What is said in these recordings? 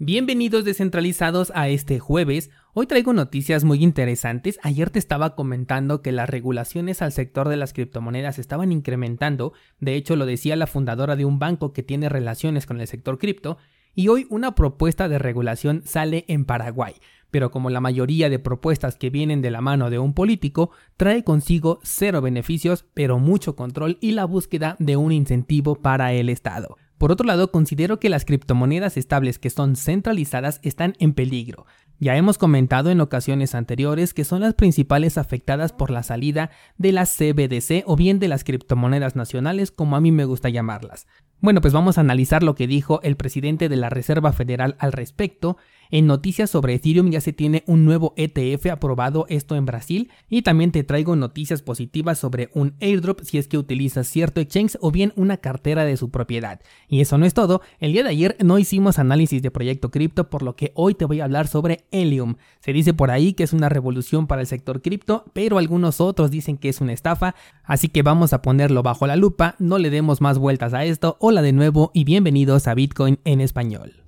Bienvenidos descentralizados a este jueves. Hoy traigo noticias muy interesantes. Ayer te estaba comentando que las regulaciones al sector de las criptomonedas estaban incrementando. De hecho, lo decía la fundadora de un banco que tiene relaciones con el sector cripto. Y hoy una propuesta de regulación sale en Paraguay. Pero como la mayoría de propuestas que vienen de la mano de un político, trae consigo cero beneficios, pero mucho control y la búsqueda de un incentivo para el Estado. Por otro lado, considero que las criptomonedas estables que son centralizadas están en peligro. Ya hemos comentado en ocasiones anteriores que son las principales afectadas por la salida de las CBDC o bien de las criptomonedas nacionales como a mí me gusta llamarlas. Bueno, pues vamos a analizar lo que dijo el presidente de la Reserva Federal al respecto en noticias sobre Ethereum ya se tiene un nuevo ETF aprobado esto en Brasil y también te traigo noticias positivas sobre un airdrop si es que utilizas cierto exchange o bien una cartera de su propiedad. Y eso no es todo, el día de ayer no hicimos análisis de proyecto cripto por lo que hoy te voy a hablar sobre Helium. Se dice por ahí que es una revolución para el sector cripto, pero algunos otros dicen que es una estafa, así que vamos a ponerlo bajo la lupa, no le demos más vueltas a esto, hola de nuevo y bienvenidos a Bitcoin en español.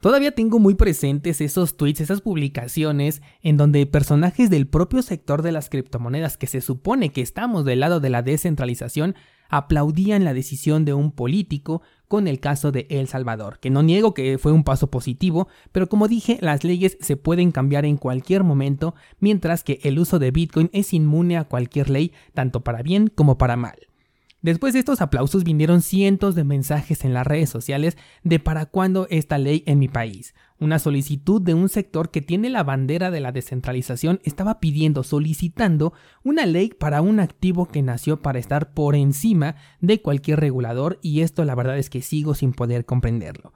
Todavía tengo muy presentes esos tweets, esas publicaciones en donde personajes del propio sector de las criptomonedas que se supone que estamos del lado de la descentralización aplaudían la decisión de un político con el caso de El Salvador, que no niego que fue un paso positivo, pero como dije, las leyes se pueden cambiar en cualquier momento, mientras que el uso de Bitcoin es inmune a cualquier ley, tanto para bien como para mal. Después de estos aplausos vinieron cientos de mensajes en las redes sociales de para cuándo esta ley en mi país. Una solicitud de un sector que tiene la bandera de la descentralización estaba pidiendo, solicitando una ley para un activo que nació para estar por encima de cualquier regulador y esto la verdad es que sigo sin poder comprenderlo.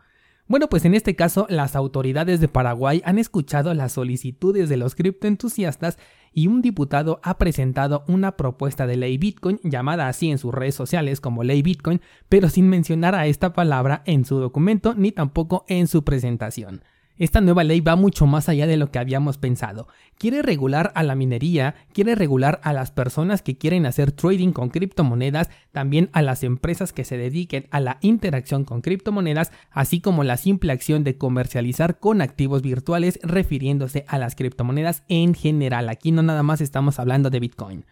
Bueno, pues en este caso las autoridades de Paraguay han escuchado las solicitudes de los criptoentusiastas y un diputado ha presentado una propuesta de ley Bitcoin llamada así en sus redes sociales como ley Bitcoin, pero sin mencionar a esta palabra en su documento ni tampoco en su presentación. Esta nueva ley va mucho más allá de lo que habíamos pensado. Quiere regular a la minería, quiere regular a las personas que quieren hacer trading con criptomonedas, también a las empresas que se dediquen a la interacción con criptomonedas, así como la simple acción de comercializar con activos virtuales refiriéndose a las criptomonedas en general. Aquí no nada más estamos hablando de Bitcoin.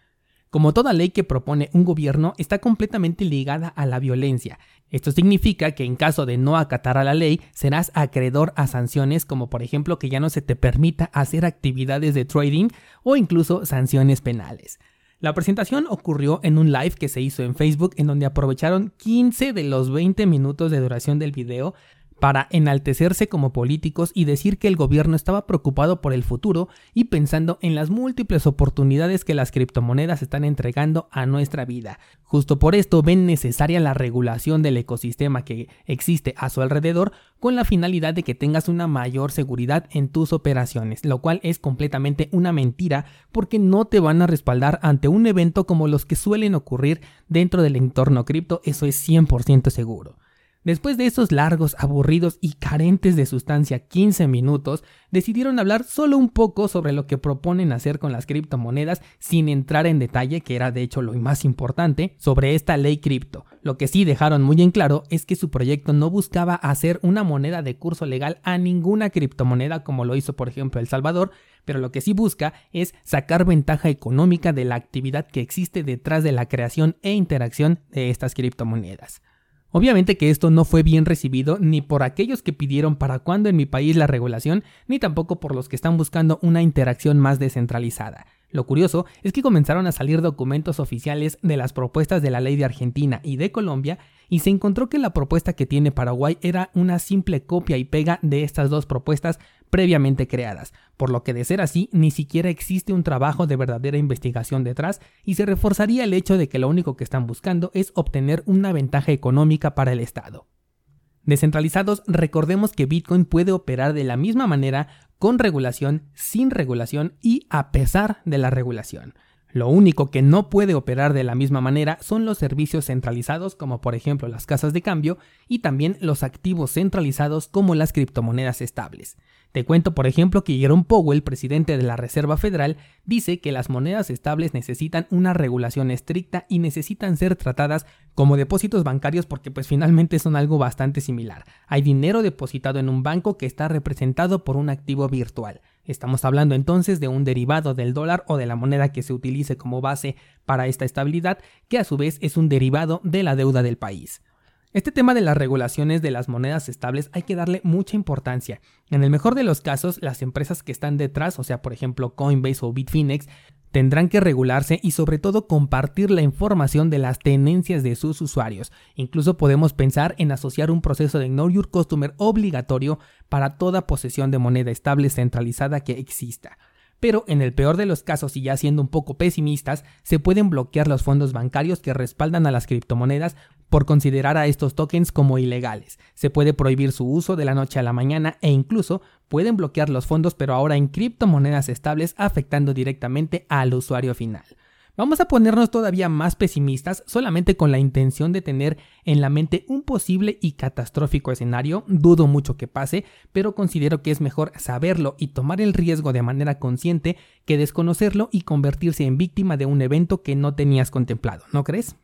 Como toda ley que propone un gobierno, está completamente ligada a la violencia. Esto significa que en caso de no acatar a la ley, serás acreedor a sanciones como por ejemplo que ya no se te permita hacer actividades de trading o incluso sanciones penales. La presentación ocurrió en un live que se hizo en Facebook en donde aprovecharon 15 de los 20 minutos de duración del video para enaltecerse como políticos y decir que el gobierno estaba preocupado por el futuro y pensando en las múltiples oportunidades que las criptomonedas están entregando a nuestra vida. Justo por esto ven necesaria la regulación del ecosistema que existe a su alrededor con la finalidad de que tengas una mayor seguridad en tus operaciones, lo cual es completamente una mentira porque no te van a respaldar ante un evento como los que suelen ocurrir dentro del entorno cripto, eso es 100% seguro. Después de esos largos, aburridos y carentes de sustancia 15 minutos, decidieron hablar solo un poco sobre lo que proponen hacer con las criptomonedas sin entrar en detalle, que era de hecho lo más importante, sobre esta ley cripto. Lo que sí dejaron muy en claro es que su proyecto no buscaba hacer una moneda de curso legal a ninguna criptomoneda como lo hizo por ejemplo El Salvador, pero lo que sí busca es sacar ventaja económica de la actividad que existe detrás de la creación e interacción de estas criptomonedas. Obviamente que esto no fue bien recibido ni por aquellos que pidieron para cuándo en mi país la regulación, ni tampoco por los que están buscando una interacción más descentralizada. Lo curioso es que comenzaron a salir documentos oficiales de las propuestas de la ley de Argentina y de Colombia y se encontró que la propuesta que tiene Paraguay era una simple copia y pega de estas dos propuestas previamente creadas, por lo que de ser así ni siquiera existe un trabajo de verdadera investigación detrás y se reforzaría el hecho de que lo único que están buscando es obtener una ventaja económica para el Estado. Descentralizados, recordemos que Bitcoin puede operar de la misma manera con regulación, sin regulación y a pesar de la regulación. Lo único que no puede operar de la misma manera son los servicios centralizados como por ejemplo las casas de cambio y también los activos centralizados como las criptomonedas estables. Te cuento por ejemplo que Jerome Powell, presidente de la Reserva Federal, dice que las monedas estables necesitan una regulación estricta y necesitan ser tratadas como depósitos bancarios porque pues finalmente son algo bastante similar. Hay dinero depositado en un banco que está representado por un activo virtual. Estamos hablando entonces de un derivado del dólar o de la moneda que se utilice como base para esta estabilidad, que a su vez es un derivado de la deuda del país. Este tema de las regulaciones de las monedas estables hay que darle mucha importancia. En el mejor de los casos, las empresas que están detrás, o sea, por ejemplo Coinbase o Bitfinex, Tendrán que regularse y sobre todo compartir la información de las tenencias de sus usuarios. Incluso podemos pensar en asociar un proceso de Know Your Customer obligatorio para toda posesión de moneda estable centralizada que exista pero en el peor de los casos y ya siendo un poco pesimistas, se pueden bloquear los fondos bancarios que respaldan a las criptomonedas por considerar a estos tokens como ilegales. Se puede prohibir su uso de la noche a la mañana e incluso pueden bloquear los fondos pero ahora en criptomonedas estables afectando directamente al usuario final. Vamos a ponernos todavía más pesimistas solamente con la intención de tener en la mente un posible y catastrófico escenario. Dudo mucho que pase, pero considero que es mejor saberlo y tomar el riesgo de manera consciente que desconocerlo y convertirse en víctima de un evento que no tenías contemplado, ¿no crees?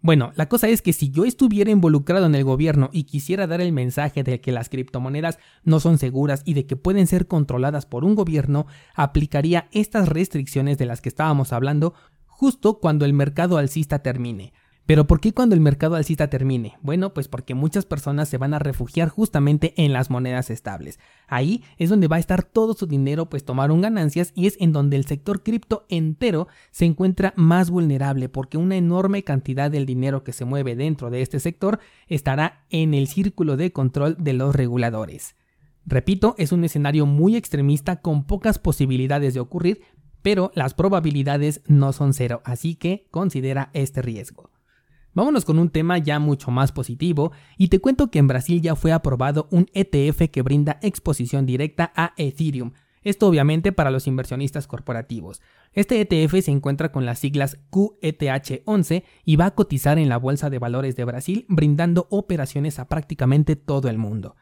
Bueno, la cosa es que si yo estuviera involucrado en el gobierno y quisiera dar el mensaje de que las criptomonedas no son seguras y de que pueden ser controladas por un gobierno, aplicaría estas restricciones de las que estábamos hablando justo cuando el mercado alcista termine. Pero ¿por qué cuando el mercado alcista termine? Bueno, pues porque muchas personas se van a refugiar justamente en las monedas estables. Ahí es donde va a estar todo su dinero, pues tomaron ganancias y es en donde el sector cripto entero se encuentra más vulnerable porque una enorme cantidad del dinero que se mueve dentro de este sector estará en el círculo de control de los reguladores. Repito, es un escenario muy extremista con pocas posibilidades de ocurrir, pero las probabilidades no son cero, así que considera este riesgo. Vámonos con un tema ya mucho más positivo y te cuento que en Brasil ya fue aprobado un ETF que brinda exposición directa a Ethereum. Esto obviamente para los inversionistas corporativos. Este ETF se encuentra con las siglas QETH11 y va a cotizar en la Bolsa de Valores de Brasil brindando operaciones a prácticamente todo el mundo.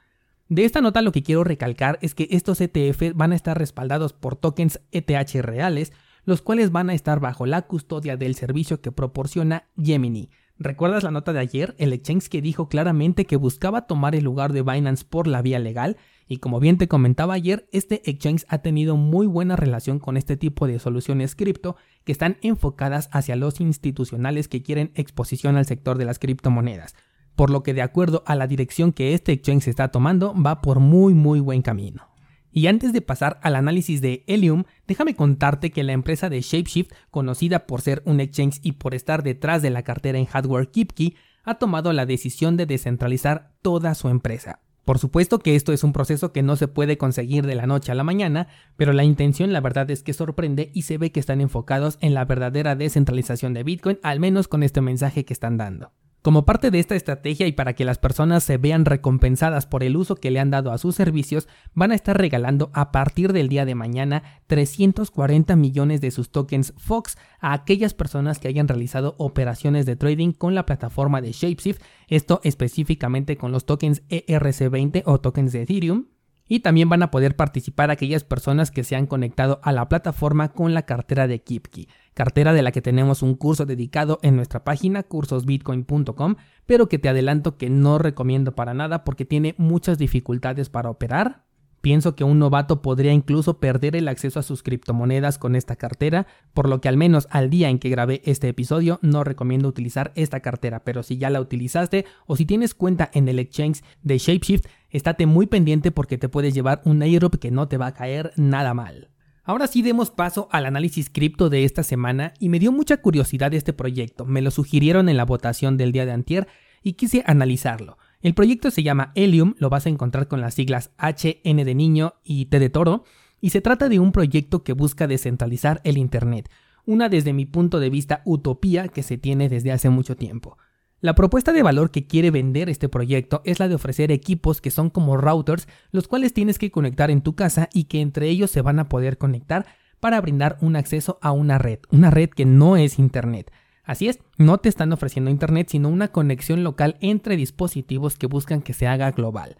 De esta nota lo que quiero recalcar es que estos ETF van a estar respaldados por tokens ETH reales, los cuales van a estar bajo la custodia del servicio que proporciona Gemini. ¿Recuerdas la nota de ayer? El exchange que dijo claramente que buscaba tomar el lugar de Binance por la vía legal y como bien te comentaba ayer, este exchange ha tenido muy buena relación con este tipo de soluciones cripto que están enfocadas hacia los institucionales que quieren exposición al sector de las criptomonedas por lo que de acuerdo a la dirección que este exchange está tomando va por muy muy buen camino. Y antes de pasar al análisis de Helium, déjame contarte que la empresa de Shapeshift, conocida por ser un exchange y por estar detrás de la cartera en hardware KeepKey, ha tomado la decisión de descentralizar toda su empresa. Por supuesto que esto es un proceso que no se puede conseguir de la noche a la mañana, pero la intención la verdad es que sorprende y se ve que están enfocados en la verdadera descentralización de Bitcoin, al menos con este mensaje que están dando. Como parte de esta estrategia y para que las personas se vean recompensadas por el uso que le han dado a sus servicios, van a estar regalando a partir del día de mañana 340 millones de sus tokens Fox a aquellas personas que hayan realizado operaciones de trading con la plataforma de Shapeshift, esto específicamente con los tokens ERC20 o tokens de Ethereum, y también van a poder participar aquellas personas que se han conectado a la plataforma con la cartera de KeepKey, cartera de la que tenemos un curso dedicado en nuestra página cursosbitcoin.com, pero que te adelanto que no recomiendo para nada porque tiene muchas dificultades para operar, Pienso que un novato podría incluso perder el acceso a sus criptomonedas con esta cartera, por lo que al menos al día en que grabé este episodio no recomiendo utilizar esta cartera, pero si ya la utilizaste o si tienes cuenta en el exchange de Shapeshift, estate muy pendiente porque te puedes llevar un airdrop que no te va a caer nada mal. Ahora sí demos paso al análisis cripto de esta semana y me dio mucha curiosidad este proyecto, me lo sugirieron en la votación del día de antier y quise analizarlo. El proyecto se llama Helium, lo vas a encontrar con las siglas HN de niño y T de toro, y se trata de un proyecto que busca descentralizar el Internet, una desde mi punto de vista utopía que se tiene desde hace mucho tiempo. La propuesta de valor que quiere vender este proyecto es la de ofrecer equipos que son como routers, los cuales tienes que conectar en tu casa y que entre ellos se van a poder conectar para brindar un acceso a una red, una red que no es Internet. Así es, no te están ofreciendo Internet, sino una conexión local entre dispositivos que buscan que se haga global.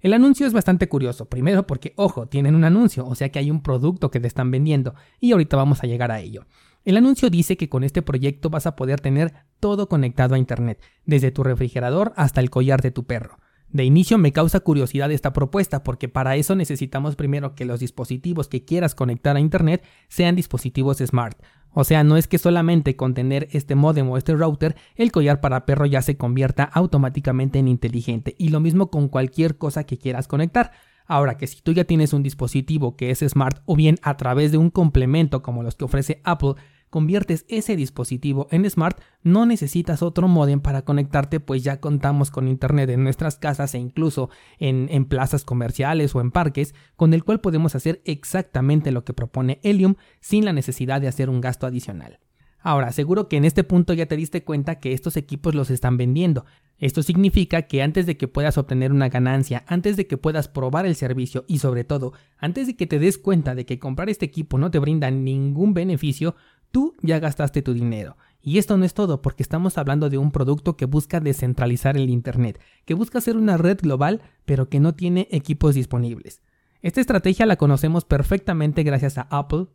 El anuncio es bastante curioso, primero porque, ojo, tienen un anuncio, o sea que hay un producto que te están vendiendo, y ahorita vamos a llegar a ello. El anuncio dice que con este proyecto vas a poder tener todo conectado a Internet, desde tu refrigerador hasta el collar de tu perro. De inicio me causa curiosidad esta propuesta porque para eso necesitamos primero que los dispositivos que quieras conectar a Internet sean dispositivos smart. O sea, no es que solamente con tener este modem o este router el collar para perro ya se convierta automáticamente en inteligente y lo mismo con cualquier cosa que quieras conectar. Ahora que si tú ya tienes un dispositivo que es smart o bien a través de un complemento como los que ofrece Apple conviertes ese dispositivo en smart, no necesitas otro modem para conectarte, pues ya contamos con internet en nuestras casas e incluso en, en plazas comerciales o en parques, con el cual podemos hacer exactamente lo que propone Helium sin la necesidad de hacer un gasto adicional. Ahora, seguro que en este punto ya te diste cuenta que estos equipos los están vendiendo. Esto significa que antes de que puedas obtener una ganancia, antes de que puedas probar el servicio y sobre todo, antes de que te des cuenta de que comprar este equipo no te brinda ningún beneficio, tú ya gastaste tu dinero. Y esto no es todo, porque estamos hablando de un producto que busca descentralizar el Internet, que busca ser una red global, pero que no tiene equipos disponibles. Esta estrategia la conocemos perfectamente gracias a Apple,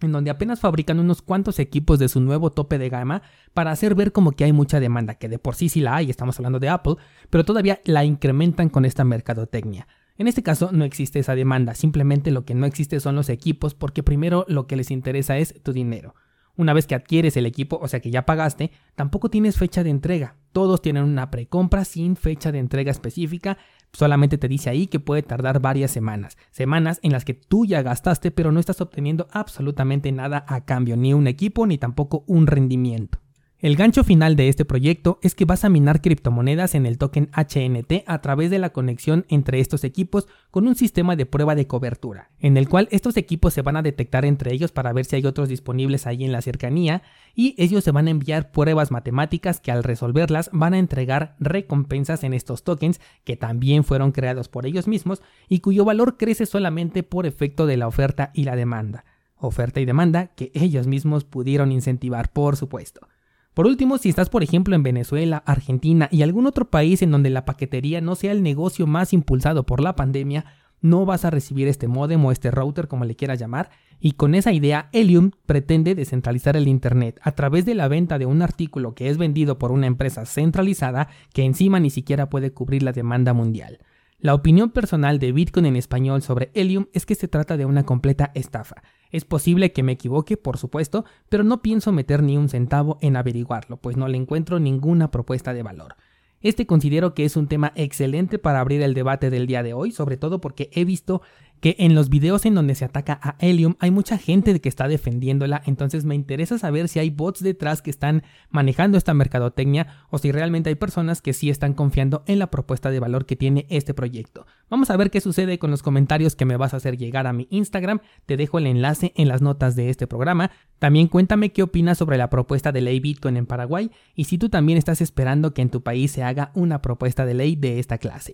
en donde apenas fabrican unos cuantos equipos de su nuevo tope de gama para hacer ver como que hay mucha demanda, que de por sí sí la hay, estamos hablando de Apple, pero todavía la incrementan con esta mercadotecnia. En este caso no existe esa demanda, simplemente lo que no existe son los equipos porque primero lo que les interesa es tu dinero. Una vez que adquieres el equipo, o sea que ya pagaste, tampoco tienes fecha de entrega. Todos tienen una precompra sin fecha de entrega específica. Solamente te dice ahí que puede tardar varias semanas. Semanas en las que tú ya gastaste pero no estás obteniendo absolutamente nada a cambio, ni un equipo ni tampoco un rendimiento. El gancho final de este proyecto es que vas a minar criptomonedas en el token HNT a través de la conexión entre estos equipos con un sistema de prueba de cobertura, en el cual estos equipos se van a detectar entre ellos para ver si hay otros disponibles ahí en la cercanía y ellos se van a enviar pruebas matemáticas que al resolverlas van a entregar recompensas en estos tokens que también fueron creados por ellos mismos y cuyo valor crece solamente por efecto de la oferta y la demanda. Oferta y demanda que ellos mismos pudieron incentivar, por supuesto. Por último, si estás por ejemplo en Venezuela, Argentina y algún otro país en donde la paquetería no sea el negocio más impulsado por la pandemia, no vas a recibir este modem o este router como le quieras llamar, y con esa idea Helium pretende descentralizar el Internet a través de la venta de un artículo que es vendido por una empresa centralizada que encima ni siquiera puede cubrir la demanda mundial. La opinión personal de Bitcoin en español sobre Helium es que se trata de una completa estafa. Es posible que me equivoque, por supuesto, pero no pienso meter ni un centavo en averiguarlo, pues no le encuentro ninguna propuesta de valor. Este considero que es un tema excelente para abrir el debate del día de hoy, sobre todo porque he visto que en los videos en donde se ataca a Helium hay mucha gente que está defendiéndola, entonces me interesa saber si hay bots detrás que están manejando esta mercadotecnia o si realmente hay personas que sí están confiando en la propuesta de valor que tiene este proyecto. Vamos a ver qué sucede con los comentarios que me vas a hacer llegar a mi Instagram, te dejo el enlace en las notas de este programa. También cuéntame qué opinas sobre la propuesta de ley Bitcoin en Paraguay y si tú también estás esperando que en tu país se haga una propuesta de ley de esta clase.